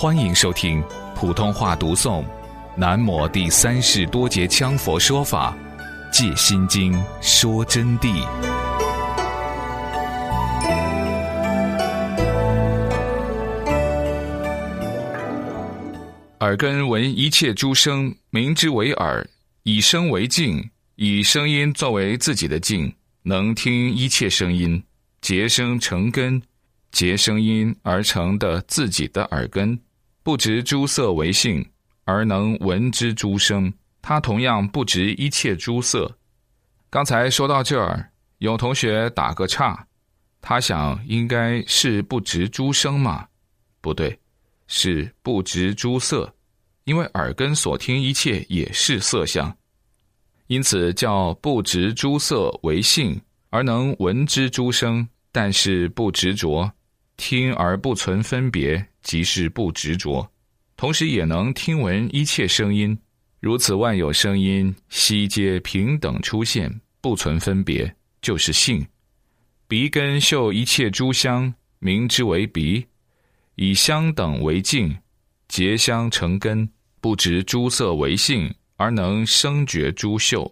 欢迎收听普通话读诵《南摩第三世多杰羌佛说法·戒心经》说真谛。耳根闻一切诸声，名之为耳；以声为镜，以声音作为自己的镜，能听一切声音。结声成根，结声音而成的自己的耳根，不执诸色为性，而能闻之诸声。他同样不执一切诸色。刚才说到这儿，有同学打个岔，他想应该是不执诸声嘛？不对。是不执诸色，因为耳根所听一切也是色相，因此叫不执诸色为性，而能闻之诸声。但是不执着，听而不存分别，即是不执着。同时也能听闻一切声音，如此万有声音悉皆平等出现，不存分别，就是性。鼻根嗅一切诸香，名之为鼻。以香等为境，结香成根，不执诸色为性，而能生觉诸嗅，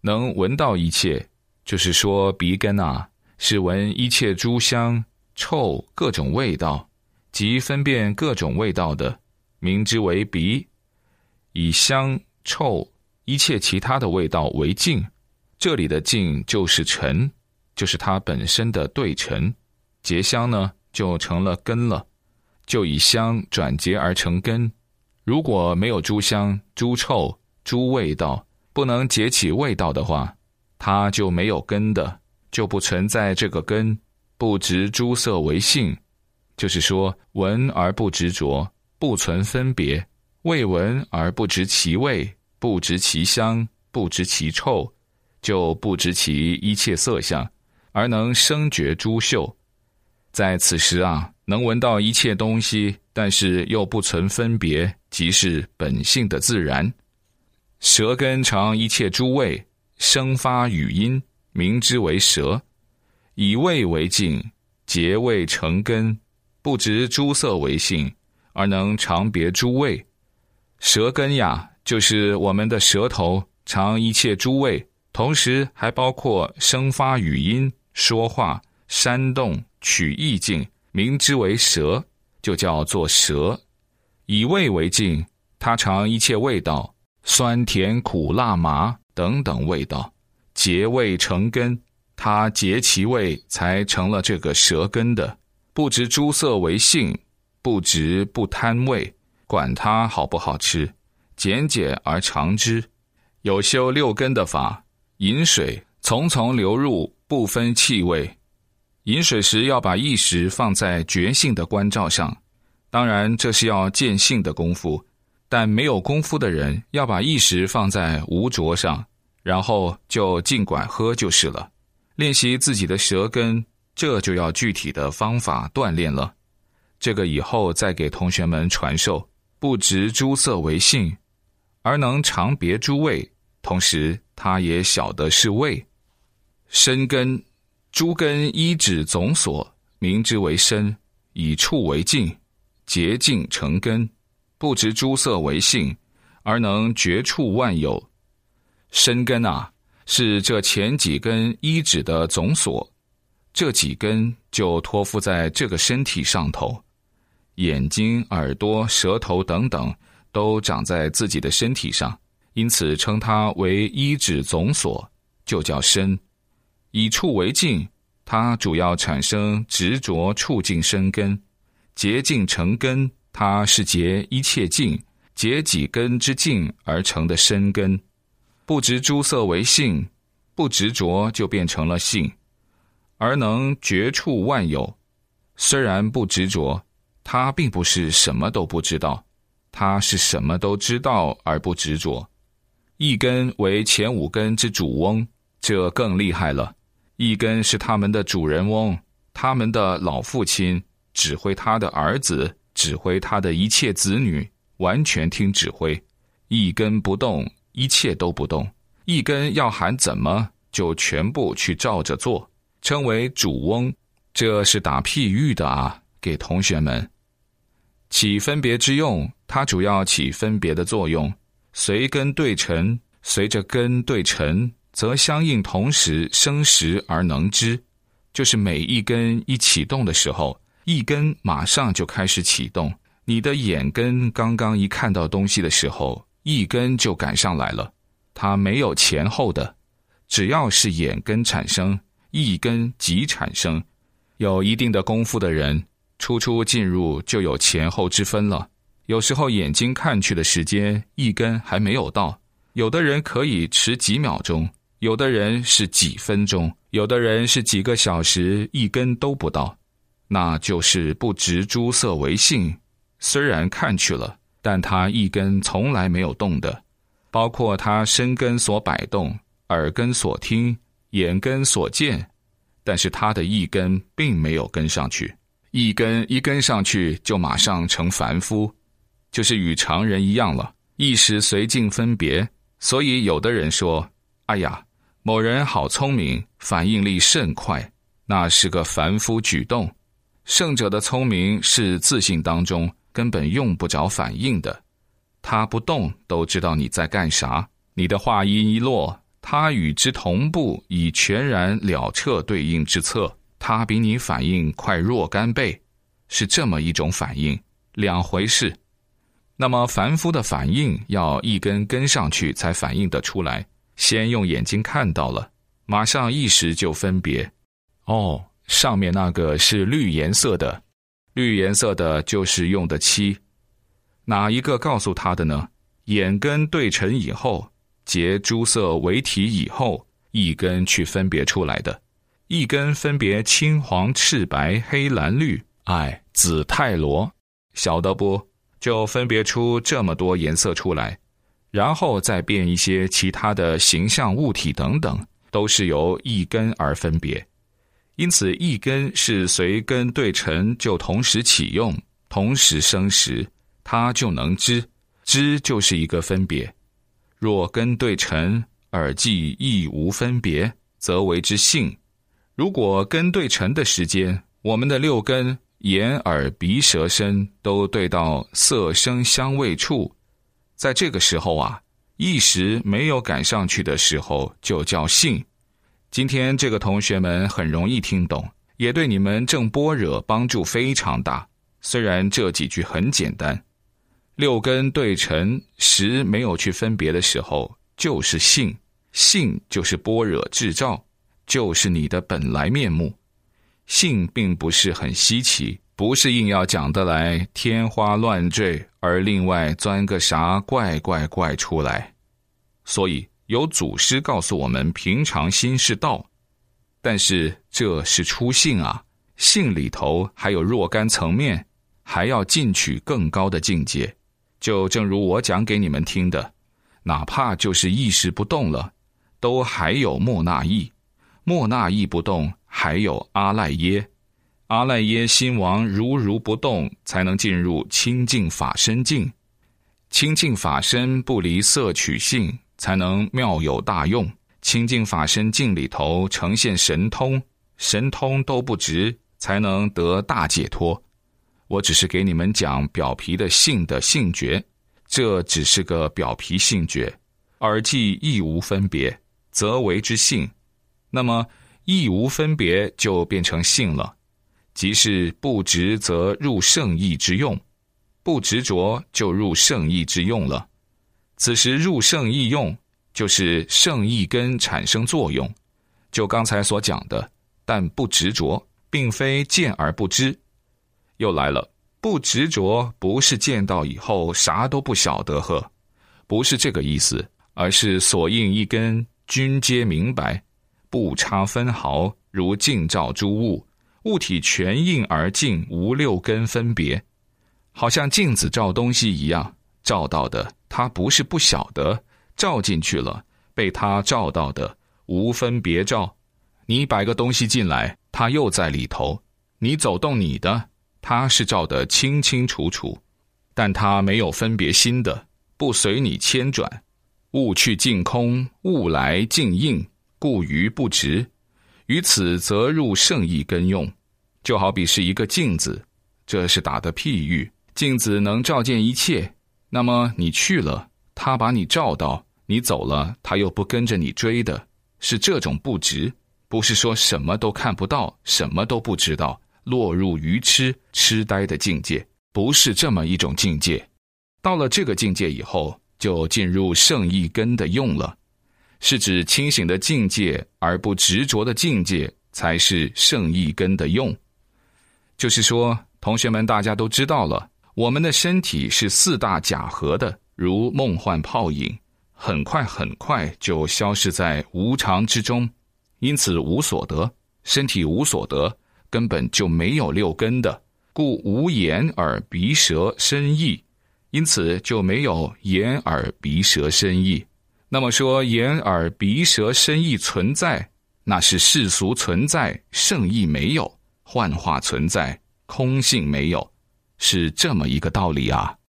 能闻到一切。就是说，鼻根啊，是闻一切诸香、臭各种味道，及分辨各种味道的，名之为鼻。以香、臭一切其他的味道为境，这里的境就是尘，就是它本身的对尘。结香呢，就成了根了。就以香转结而成根，如果没有诸香、诸臭、诸味道，不能结起味道的话，它就没有根的，就不存在这个根。不执诸色为性，就是说闻而不执着，不存分别；未闻而不知其味，不知其香，不知其臭，就不知其一切色相，而能生觉诸嗅。在此时啊。能闻到一切东西，但是又不存分别，即是本性的自然。舌根尝一切诸味，生发语音，名之为舌。以味为镜，结味成根，不执诸色为性，而能常别诸味。舌根呀，就是我们的舌头尝一切诸味，同时还包括生发语音、说话、煽动、取意境。名之为舌，就叫做舌。以味为镜，它尝一切味道，酸甜苦辣麻等等味道，结味成根，他结其味，才成了这个舌根的。不执诸色为性，不执不贪味，管它好不好吃，简简而尝之。有修六根的法，饮水从从流入，不分气味。饮水时要把意识放在觉性的关照上，当然这是要见性的功夫。但没有功夫的人要把意识放在无着上，然后就尽管喝就是了。练习自己的舌根，这就要具体的方法锻炼了。这个以后再给同学们传授。不执诸色为性，而能常别诸味，同时他也晓得是味，身根。诸根依止总所，名之为身；以处为境，洁净成根，不执诸色为性，而能绝处万有。身根啊，是这前几根一指的总索，这几根就托付在这个身体上头。眼睛、耳朵、舌头等等，都长在自己的身体上，因此称它为一指总索，就叫身。以处为境，它主要产生执着触境生根，结境成根，它是结一切境，结几根之境而成的身根。不执诸色为性，不执着就变成了性，而能觉处万有。虽然不执着，他并不是什么都不知道，他是什么都知道而不执着。一根为前五根之主翁，这更厉害了。一根是他们的主人翁，他们的老父亲指挥他的儿子，指挥他的一切子女，完全听指挥。一根不动，一切都不动。一根要喊怎么，就全部去照着做，称为主翁。这是打譬喻的啊，给同学们。起分别之用，它主要起分别的作用。随根对尘，随着根对尘，则相应同时生识而能知。就是每一根一启动的时候，一根马上就开始启动。你的眼根刚刚一看到东西的时候，一根就赶上来了。它没有前后的，只要是眼根产生，一根即产生。有一定的功夫的人。初初进入就有前后之分了。有时候眼睛看去的时间一根还没有到，有的人可以迟几秒钟，有的人是几分钟，有的人是几个小时，一根都不到，那就是不执诸色为性。虽然看去了，但他一根从来没有动的，包括他身根所摆动、耳根所听、眼根所见，但是他的一根并没有跟上去。一根一根上去，就马上成凡夫，就是与常人一样了。一时随境分别，所以有的人说：“哎呀，某人好聪明，反应力甚快。”那是个凡夫举动。圣者的聪明是自信当中根本用不着反应的，他不动都知道你在干啥。你的话音一落，他与之同步，以全然了彻对应之策。他比你反应快若干倍，是这么一种反应，两回事。那么凡夫的反应要一根跟上去才反应得出来，先用眼睛看到了，马上意识就分别。哦，上面那个是绿颜色的，绿颜色的就是用的漆。哪一个告诉他的呢？眼根对称以后，结诸色为体以后，一根去分别出来的。一根分别青黄赤白黑蓝绿，哎，紫泰罗，晓得不？就分别出这么多颜色出来，然后再变一些其他的形象物体等等，都是由一根而分别。因此，一根是随根对尘就同时启用，同时生时，它就能知，知就是一个分别。若根对尘而既亦无分别，则为之性。如果根对尘的时间，我们的六根眼、耳、鼻、舌、身都对到色、声、香味、触，在这个时候啊，一时没有赶上去的时候，就叫性。今天这个同学们很容易听懂，也对你们正般若帮助非常大。虽然这几句很简单，六根对尘时没有去分别的时候，就是性，性就是般若智照。就是你的本来面目，性并不是很稀奇，不是硬要讲得来天花乱坠，而另外钻个啥怪怪怪出来。所以有祖师告诉我们，平常心是道，但是这是初性啊，性里头还有若干层面，还要进取更高的境界。就正如我讲给你们听的，哪怕就是意识不动了，都还有莫那意。莫那意不动，还有阿赖耶。阿赖耶心王如如不动，才能进入清净法身境。清净法身不离色取性，才能妙有大用。清净法身境里头呈现神通，神通都不值，才能得大解脱。我只是给你们讲表皮的性的性觉，这只是个表皮性觉，而既亦无分别，则为之性。那么，意无分别就变成性了，即是不执则入圣意之用，不执着就入圣意之用了。此时入圣意用，就是圣意根产生作用。就刚才所讲的，但不执着，并非见而不知。又来了，不执着不是见到以后啥都不晓得呵，不是这个意思，而是所应一根均皆明白。不差分毫，如镜照诸物，物体全应而镜，无六根分别，好像镜子照东西一样，照到的他不是不晓得，照进去了，被他照到的无分别照。你摆个东西进来，他又在里头；你走动你的，他是照得清清楚楚，但他没有分别心的，不随你牵转。物去尽空，物来净应。故于不执，于此则入圣意根用，就好比是一个镜子，这是打的譬喻。镜子能照见一切，那么你去了，他把你照到；你走了，他又不跟着你追的，是这种不值。不是说什么都看不到，什么都不知道，落入愚痴、痴呆的境界，不是这么一种境界。到了这个境界以后，就进入圣意根的用了，是指清醒的境界而不执着的境界，才是圣意根的用。就是说，同学们大家都知道了，我们的身体是四大假合的，如梦幻泡影，很快很快就消失在无常之中。因此无所得，身体无所得，根本就没有六根的，故无眼耳鼻舌身意，因此就没有眼耳鼻舌身意。那么说眼耳鼻舌身意存在，那是世俗存在，圣意没有，幻化存在，空性没有，是这么一个道理啊。